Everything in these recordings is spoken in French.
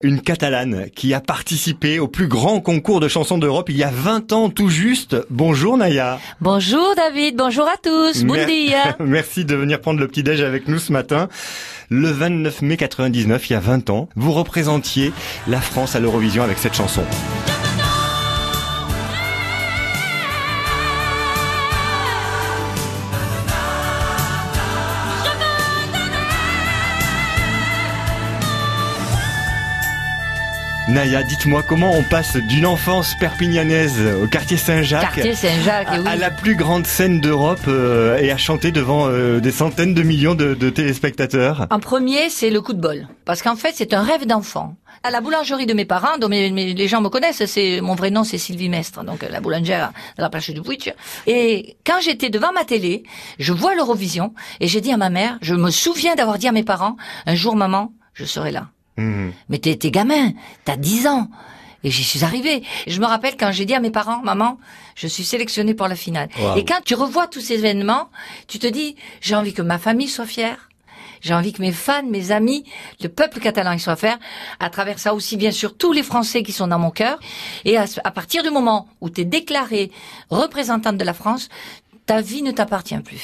Une Catalane qui a participé au plus grand concours de chansons d'Europe il y a 20 ans tout juste. Bonjour Naya. Bonjour David, bonjour à tous. Bon dia. Merci de venir prendre le petit déj avec nous ce matin. Le 29 mai 99, il y a 20 ans, vous représentiez la France à l'Eurovision avec cette chanson. Naya, dites-moi comment on passe d'une enfance perpignanaise au quartier Saint-Jacques à, oui. à la plus grande scène d'Europe euh, et à chanter devant euh, des centaines de millions de, de téléspectateurs. En premier, c'est le coup de bol. Parce qu'en fait, c'est un rêve d'enfant. À la boulangerie de mes parents, dont mes- mes- les gens me connaissent, c'est mon vrai nom, c'est Sylvie Mestre, donc euh, la boulangère de la plage du Puig. Et quand j'étais devant ma télé, je vois l'Eurovision et j'ai dit à ma mère, je me souviens d'avoir dit à mes parents, un jour maman, je serai là. Mhm. Mais t'es, t'es gamin, t'as 10 ans. Et j'y suis arrivée. Et je me rappelle quand j'ai dit à mes parents, maman, je suis sélectionnée pour la finale. Wow. Et quand tu revois tous ces événements, tu te dis, j'ai envie que ma famille soit fière. J'ai envie que mes fans, mes amis, le peuple catalan y soit fier. À travers ça aussi, bien sûr, tous les Français qui sont dans mon cœur. Et à, à partir du moment où tu es déclarée représentante de la France, ta vie ne t'appartient plus.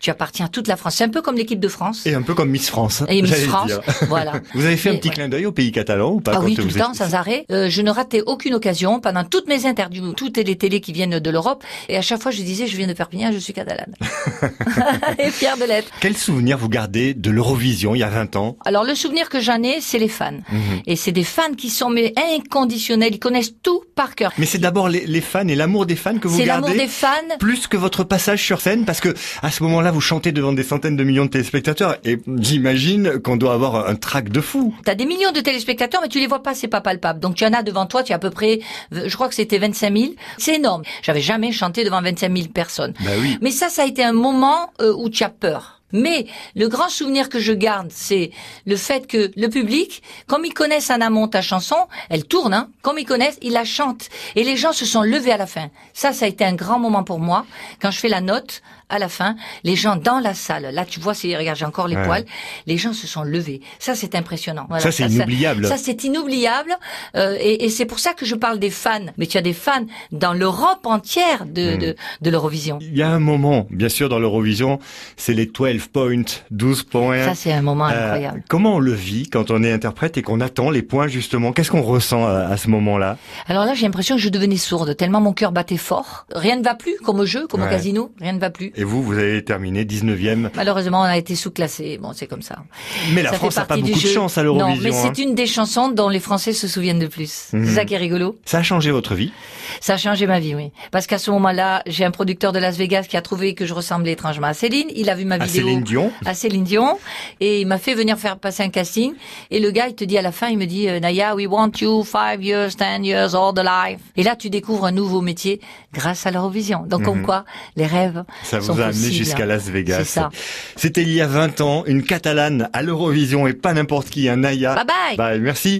tu appartiens à toute la France. C'est un peu comme l'équipe de France. Et un peu comme Miss France. Et Miss France, dire. voilà. Vous avez fait un Et petit clin d'œil au pays catalan ou pas Ah oui, tout le temps, sans arrêt. Euh, je ne ratais aucune occasion pendant toutes mes interviews, toutes les télés qui viennent de l'Europe. Et à chaque fois, je disais, je viens de Perpignan, je suis catalane. et fière de l'être. Quel souvenir vous gardez de l'Eurovision il y a 20 ans? Alors, le souvenir que j'en ai, c'est les fans. Et c'est des fans qui sont mais inconditionnels. Ils connaissent tout par cœur. Mais c'est d'abord les, les fans et l'amour des fans que vous C'est l'amour gardez des fans. plus que votre passage sur scène parce que à ce moment-là vous chantez devant des centaines de millions de téléspectateurs et j'imagine qu'on doit avoir un trac de fou. T'as des millions de téléspectateurs, mais tu les vois pas, c'est pas palpable. Donc tu en as devant toi, tu as à peu près, je crois que c'était 25 000. C'est énorme. J'avais jamais chanté devant 25 000 personnes. Bah oui. Mais ça, ça a été un moment euh, où tu as peur. Mais le grand souvenir que je garde, c'est le fait que le public, comme ils connaissent en amont ta chanson, elle tourne, hein, comme ils connaissent, ils la chantent. Et les gens se sont levés à la fin. Ça, ça a été un grand moment pour moi. Quand je fais la note, à la fin, les gens dans la salle, là tu vois, regarde, j'ai encore les Ouais. poils, les gens se sont levés. Ça, c'est impressionnant. Voilà, Ça, c'est inoubliable. Ça, c'est inoubliable. Euh, et et c'est pour ça que je parle des fans. Mais tu as des fans dans l'Europe entière de, Hmm. de, de l'Eurovision. Il y a un moment, bien sûr, dans l'Eurovision, c'est les 12 points, 12 points. Ça, c'est un moment Euh, incroyable. comment on le vit quand on est interprète et qu'on attend les points justement? Qu'est-ce qu'on ressent à, à ce moment-là? Alors là, j'ai l'impression que je devenais sourde, tellement mon cœur battait fort. Rien ne va plus, comme au jeu, comme Ouais. au casino, rien ne va plus. Et vous, vous avez terminé 19e. Malheureusement, on a été sous-classé. Bon, c'est comme ça. Mais la Ça France n'a pas beaucoup de chance à Non, l'Eurovision. mais hein. c'est une des chansons dont les Français se souviennent de plus. Mhm. C'est ça qui est rigolo. Ça a changé votre vie Ça a changé ma vie, oui. Parce qu'à ce moment-là, j'ai un producteur de Las Vegas qui a trouvé que je ressemblais étrangement à Céline. Il a vu ma à vidéo. Céline Dion. à Céline Dion et il m'a fait venir faire passer un casting et le gars il te dit à la fin il me dit euh, Naya we want you five years ten years all the life et là tu découvres un nouveau métier grâce à l'Eurovision donc comme quoi les rêves Mhm. Ça sont vous a amené jusqu'à Las Vegas. c'est ça C'était il y a 20 ans, une Catalane à l'Eurovision et pas n'importe qui, un Naya. bye bye Bye, merci.